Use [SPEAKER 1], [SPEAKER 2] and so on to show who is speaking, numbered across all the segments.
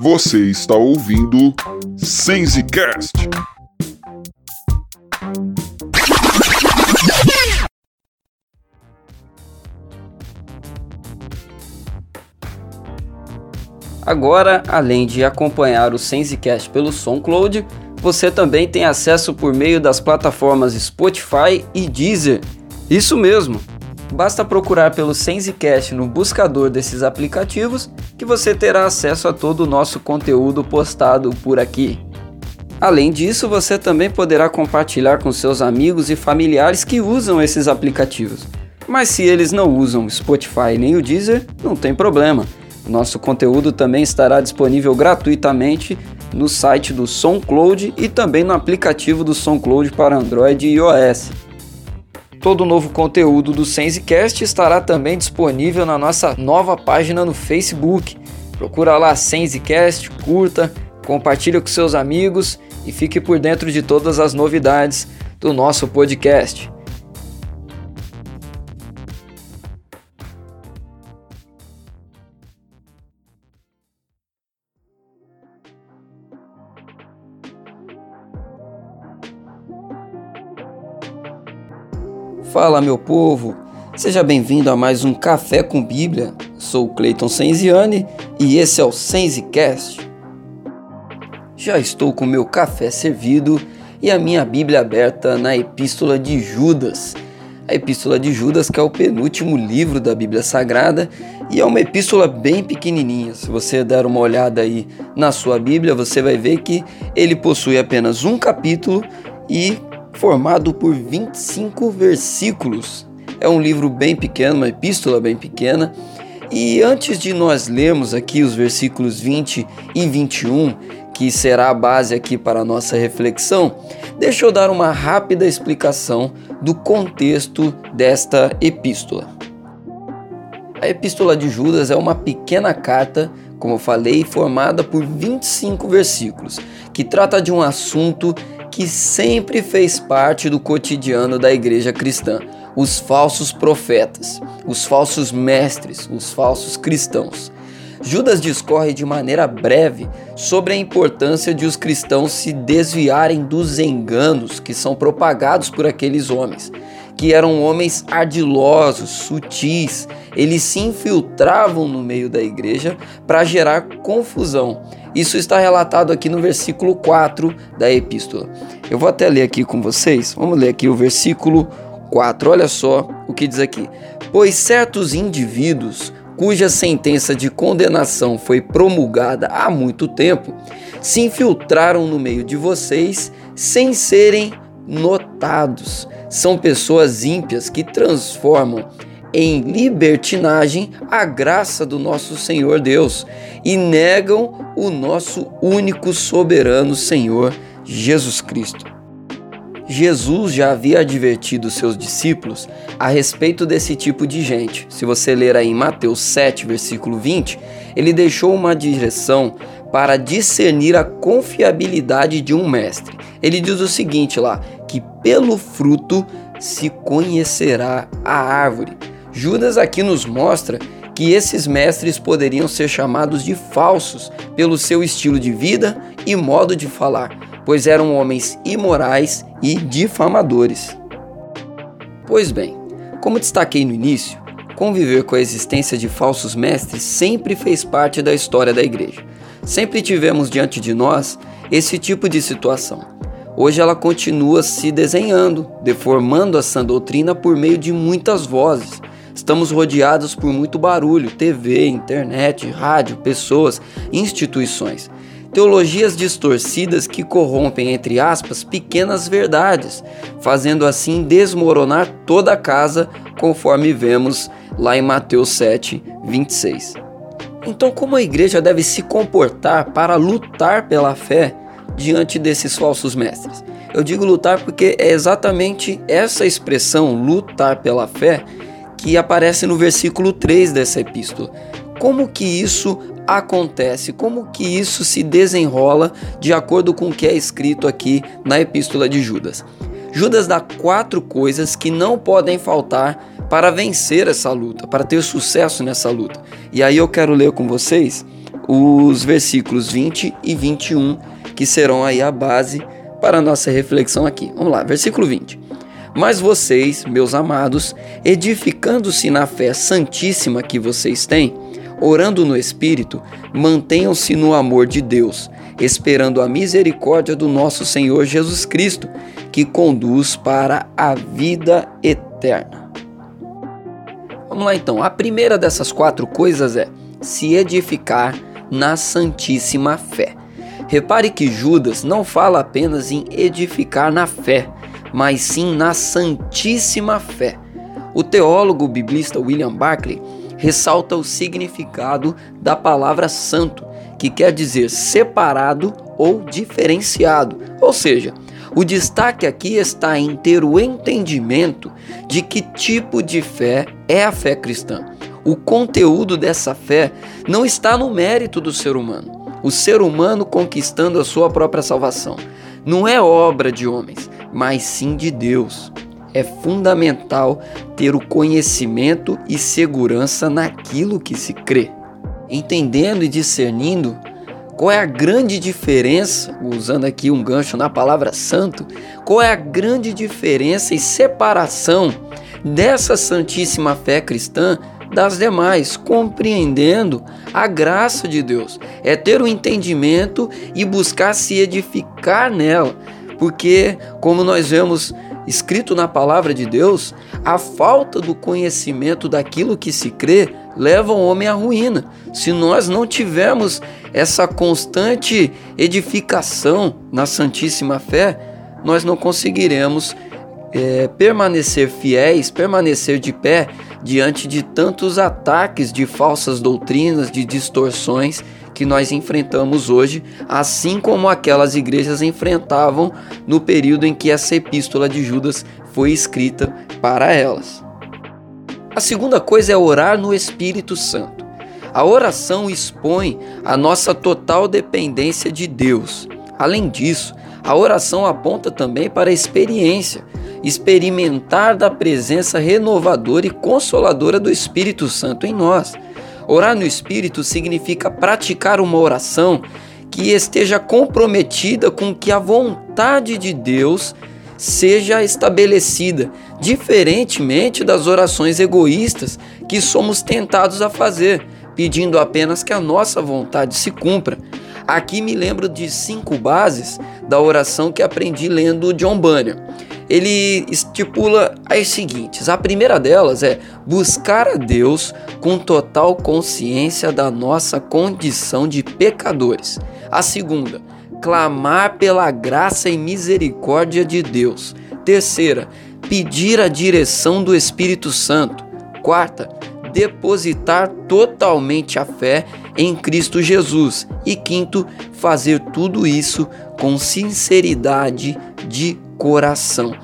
[SPEAKER 1] Você está ouvindo Sensecast.
[SPEAKER 2] Agora, além de acompanhar o Sensecast pelo SoundCloud, você também tem acesso por meio das plataformas Spotify e Deezer. Isso mesmo! Basta procurar pelo Sensecast no buscador desses aplicativos que você terá acesso a todo o nosso conteúdo postado por aqui. Além disso, você também poderá compartilhar com seus amigos e familiares que usam esses aplicativos. Mas se eles não usam Spotify nem o Deezer, não tem problema. Nosso conteúdo também estará disponível gratuitamente no site do SoundCloud e também no aplicativo do SoundCloud para Android e iOS. Todo o novo conteúdo do Sensecast estará também disponível na nossa nova página no Facebook. Procura lá Sensecast, curta, compartilhe com seus amigos e fique por dentro de todas as novidades do nosso podcast. Fala meu povo, seja bem-vindo a mais um Café com Bíblia. Sou Cleiton Senziani e esse é o Senzicast. Já estou com meu café servido e a minha Bíblia aberta na Epístola de Judas. A Epístola de Judas, que é o penúltimo livro da Bíblia Sagrada e é uma epístola bem pequenininha. Se você der uma olhada aí na sua Bíblia, você vai ver que ele possui apenas um capítulo e formado por 25 versículos. É um livro bem pequeno, uma epístola bem pequena. E antes de nós lermos aqui os versículos 20 e 21, que será a base aqui para a nossa reflexão, deixa eu dar uma rápida explicação do contexto desta epístola. A epístola de Judas é uma pequena carta, como eu falei, formada por 25 versículos, que trata de um assunto que sempre fez parte do cotidiano da igreja cristã: os falsos profetas, os falsos mestres, os falsos cristãos. Judas discorre de maneira breve sobre a importância de os cristãos se desviarem dos enganos que são propagados por aqueles homens, que eram homens ardilosos, sutis, eles se infiltravam no meio da igreja para gerar confusão isso está relatado aqui no versículo 4 da epístola. Eu vou até ler aqui com vocês. Vamos ler aqui o versículo 4. Olha só o que diz aqui: Pois certos indivíduos cuja sentença de condenação foi promulgada há muito tempo, se infiltraram no meio de vocês sem serem notados. São pessoas ímpias que transformam em libertinagem a graça do nosso Senhor Deus e negam o nosso único soberano Senhor Jesus Cristo. Jesus já havia advertido seus discípulos a respeito desse tipo de gente. Se você ler aí em Mateus 7, versículo 20, ele deixou uma direção para discernir a confiabilidade de um mestre. Ele diz o seguinte lá: que pelo fruto se conhecerá a árvore. Judas aqui nos mostra que esses mestres poderiam ser chamados de falsos pelo seu estilo de vida e modo de falar, pois eram homens imorais e difamadores. Pois bem, como destaquei no início, conviver com a existência de falsos mestres sempre fez parte da história da igreja. Sempre tivemos diante de nós esse tipo de situação. Hoje ela continua se desenhando, deformando a sã doutrina por meio de muitas vozes, Estamos rodeados por muito barulho, TV, internet, rádio, pessoas, instituições. Teologias distorcidas que corrompem, entre aspas, pequenas verdades, fazendo assim desmoronar toda a casa, conforme vemos lá em Mateus 7, 26. Então, como a igreja deve se comportar para lutar pela fé diante desses falsos mestres? Eu digo lutar porque é exatamente essa expressão, lutar pela fé, que aparece no versículo 3 dessa epístola. Como que isso acontece? Como que isso se desenrola de acordo com o que é escrito aqui na epístola de Judas? Judas dá quatro coisas que não podem faltar para vencer essa luta, para ter sucesso nessa luta. E aí eu quero ler com vocês os versículos 20 e 21, que serão aí a base para a nossa reflexão aqui. Vamos lá, versículo 20. Mas vocês, meus amados, edificando-se na fé santíssima que vocês têm, orando no Espírito, mantenham-se no amor de Deus, esperando a misericórdia do nosso Senhor Jesus Cristo, que conduz para a vida eterna. Vamos lá então. A primeira dessas quatro coisas é se edificar na santíssima fé. Repare que Judas não fala apenas em edificar na fé, mas sim na santíssima fé. O teólogo biblista William Barclay ressalta o significado da palavra santo, que quer dizer separado ou diferenciado. Ou seja, o destaque aqui está em ter o entendimento de que tipo de fé é a fé cristã. O conteúdo dessa fé não está no mérito do ser humano, o ser humano conquistando a sua própria salvação. Não é obra de homens, mas sim de Deus. É fundamental ter o conhecimento e segurança naquilo que se crê. Entendendo e discernindo qual é a grande diferença, usando aqui um gancho na palavra santo, qual é a grande diferença e separação dessa santíssima fé cristã das demais, compreendendo a graça de Deus. É ter o entendimento e buscar se edificar nela, porque, como nós vemos escrito na palavra de Deus, a falta do conhecimento daquilo que se crê leva o homem à ruína. Se nós não tivermos essa constante edificação na Santíssima Fé, nós não conseguiremos é, permanecer fiéis, permanecer de pé diante de tantos ataques de falsas doutrinas, de distorções que nós enfrentamos hoje, assim como aquelas igrejas enfrentavam no período em que essa epístola de Judas foi escrita para elas. A segunda coisa é orar no Espírito Santo. A oração expõe a nossa total dependência de Deus. Além disso, a oração aponta também para a experiência, experimentar da presença renovadora e consoladora do Espírito Santo em nós. Orar no Espírito significa praticar uma oração que esteja comprometida com que a vontade de Deus seja estabelecida, diferentemente das orações egoístas que somos tentados a fazer, pedindo apenas que a nossa vontade se cumpra. Aqui me lembro de cinco bases da oração que aprendi lendo John Bunyan ele estipula as seguintes: a primeira delas é buscar a Deus com total consciência da nossa condição de pecadores. A segunda, clamar pela graça e misericórdia de Deus. Terceira, pedir a direção do Espírito Santo. Quarta, depositar totalmente a fé em Cristo Jesus. E quinto, fazer tudo isso com sinceridade de coração.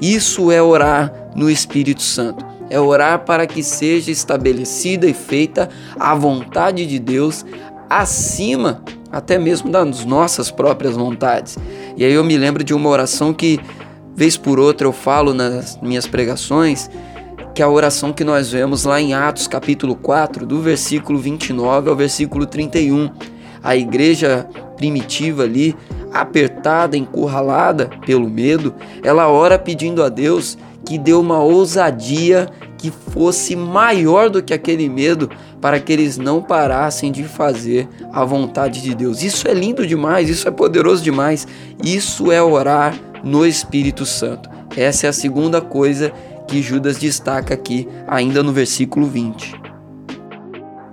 [SPEAKER 2] Isso é orar no Espírito Santo. É orar para que seja estabelecida e feita a vontade de Deus acima até mesmo das nossas próprias vontades. E aí eu me lembro de uma oração que, vez por outra, eu falo nas minhas pregações, que é a oração que nós vemos lá em Atos capítulo 4, do versículo 29 ao versículo 31. A igreja primitiva ali, apertada, encurralada pelo medo, ela ora pedindo a Deus que dê uma ousadia que fosse maior do que aquele medo para que eles não parassem de fazer a vontade de Deus. Isso é lindo demais, isso é poderoso demais. Isso é orar no Espírito Santo. Essa é a segunda coisa que Judas destaca aqui, ainda no versículo 20.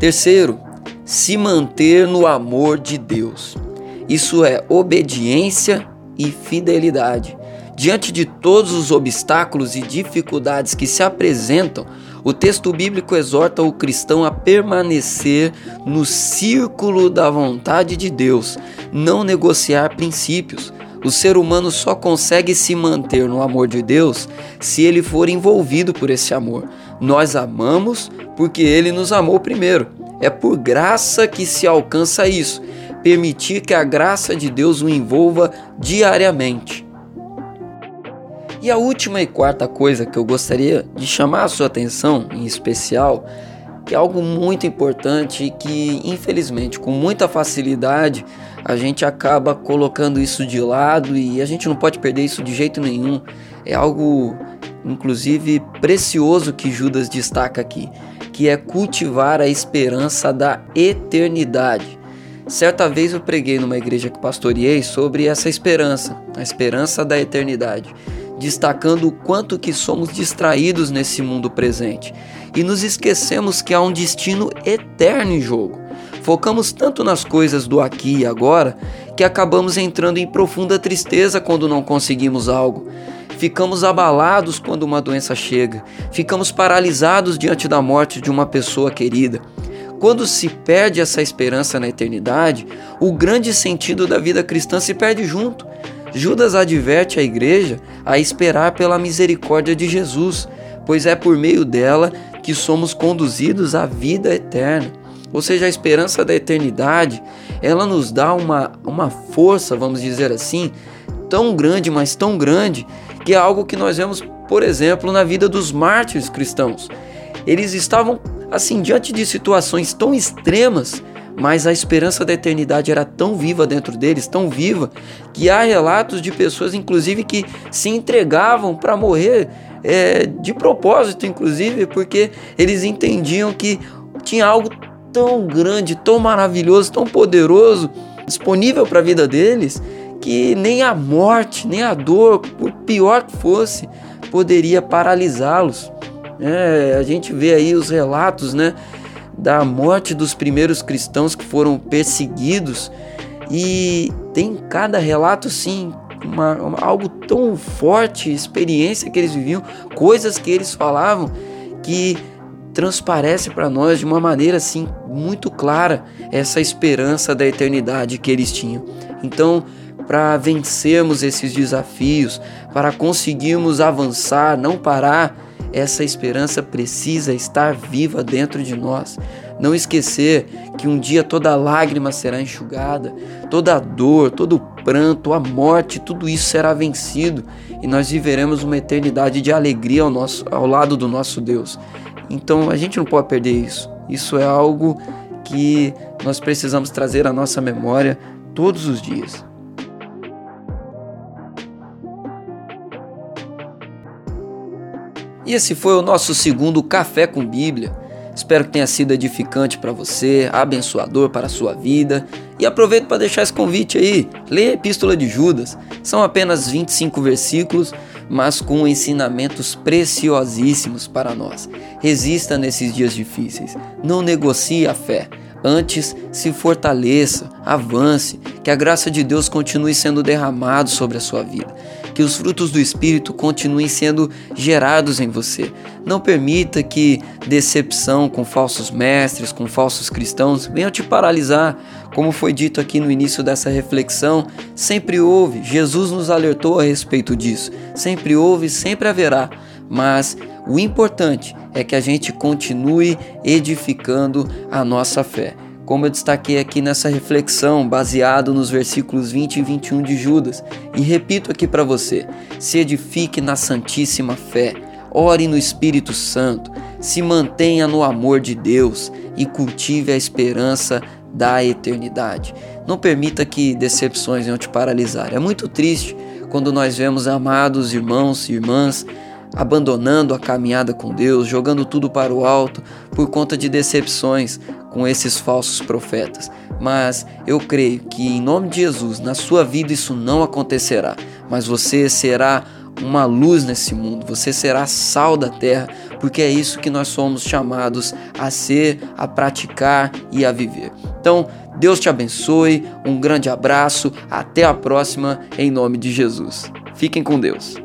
[SPEAKER 2] Terceiro, se manter no amor de Deus. Isso é obediência e fidelidade. Diante de todos os obstáculos e dificuldades que se apresentam, o texto bíblico exorta o cristão a permanecer no círculo da vontade de Deus, não negociar princípios. O ser humano só consegue se manter no amor de Deus se ele for envolvido por esse amor. Nós amamos porque ele nos amou primeiro. É por graça que se alcança isso permitir que a graça de Deus o envolva diariamente. E a última e quarta coisa que eu gostaria de chamar a sua atenção, em especial, que é algo muito importante e que, infelizmente, com muita facilidade, a gente acaba colocando isso de lado e a gente não pode perder isso de jeito nenhum. É algo, inclusive, precioso que Judas destaca aqui, que é cultivar a esperança da eternidade. Certa vez eu preguei numa igreja que pastoreei sobre essa esperança, a esperança da eternidade destacando o quanto que somos distraídos nesse mundo presente e nos esquecemos que há um destino eterno em jogo. Focamos tanto nas coisas do aqui e agora que acabamos entrando em profunda tristeza quando não conseguimos algo. Ficamos abalados quando uma doença chega, ficamos paralisados diante da morte de uma pessoa querida. Quando se perde essa esperança na eternidade, o grande sentido da vida cristã se perde junto. Judas adverte a igreja a esperar pela misericórdia de Jesus, pois é por meio dela que somos conduzidos à vida eterna. Ou seja, a esperança da eternidade, ela nos dá uma, uma força, vamos dizer assim, tão grande, mas tão grande, que é algo que nós vemos, por exemplo, na vida dos mártires cristãos. Eles estavam assim diante de situações tão extremas mas a esperança da eternidade era tão viva dentro deles, tão viva, que há relatos de pessoas, inclusive, que se entregavam para morrer é, de propósito, inclusive, porque eles entendiam que tinha algo tão grande, tão maravilhoso, tão poderoso disponível para a vida deles, que nem a morte, nem a dor, por pior que fosse, poderia paralisá-los. É, a gente vê aí os relatos, né? da morte dos primeiros cristãos que foram perseguidos e tem cada relato sim uma, uma, algo tão forte, experiência que eles viviam, coisas que eles falavam que transparece para nós de uma maneira assim muito clara essa esperança da eternidade que eles tinham. Então, para vencermos esses desafios, para conseguirmos avançar, não parar, essa esperança precisa estar viva dentro de nós. Não esquecer que um dia toda lágrima será enxugada, toda dor, todo pranto, a morte, tudo isso será vencido e nós viveremos uma eternidade de alegria ao, nosso, ao lado do nosso Deus. Então a gente não pode perder isso. Isso é algo que nós precisamos trazer à nossa memória todos os dias. E esse foi o nosso segundo Café com Bíblia. Espero que tenha sido edificante para você, abençoador para a sua vida. E aproveito para deixar esse convite aí. Leia a Epístola de Judas. São apenas 25 versículos, mas com ensinamentos preciosíssimos para nós. Resista nesses dias difíceis. Não negocie a fé. Antes, se fortaleça, avance, que a graça de Deus continue sendo derramado sobre a sua vida que os frutos do Espírito continuem sendo gerados em você. Não permita que decepção com falsos mestres, com falsos cristãos, venham te paralisar. Como foi dito aqui no início dessa reflexão, sempre houve, Jesus nos alertou a respeito disso. Sempre houve, sempre haverá. Mas o importante é que a gente continue edificando a nossa fé como eu destaquei aqui nessa reflexão, baseado nos versículos 20 e 21 de Judas. E repito aqui para você: se edifique na Santíssima Fé, ore no Espírito Santo, se mantenha no amor de Deus e cultive a esperança da eternidade. Não permita que decepções venham te paralisar. É muito triste quando nós vemos amados irmãos e irmãs abandonando a caminhada com Deus, jogando tudo para o alto por conta de decepções com esses falsos profetas. Mas eu creio que em nome de Jesus, na sua vida isso não acontecerá, mas você será uma luz nesse mundo, você será sal da terra, porque é isso que nós somos chamados a ser, a praticar e a viver. Então, Deus te abençoe, um grande abraço, até a próxima, em nome de Jesus. Fiquem com Deus.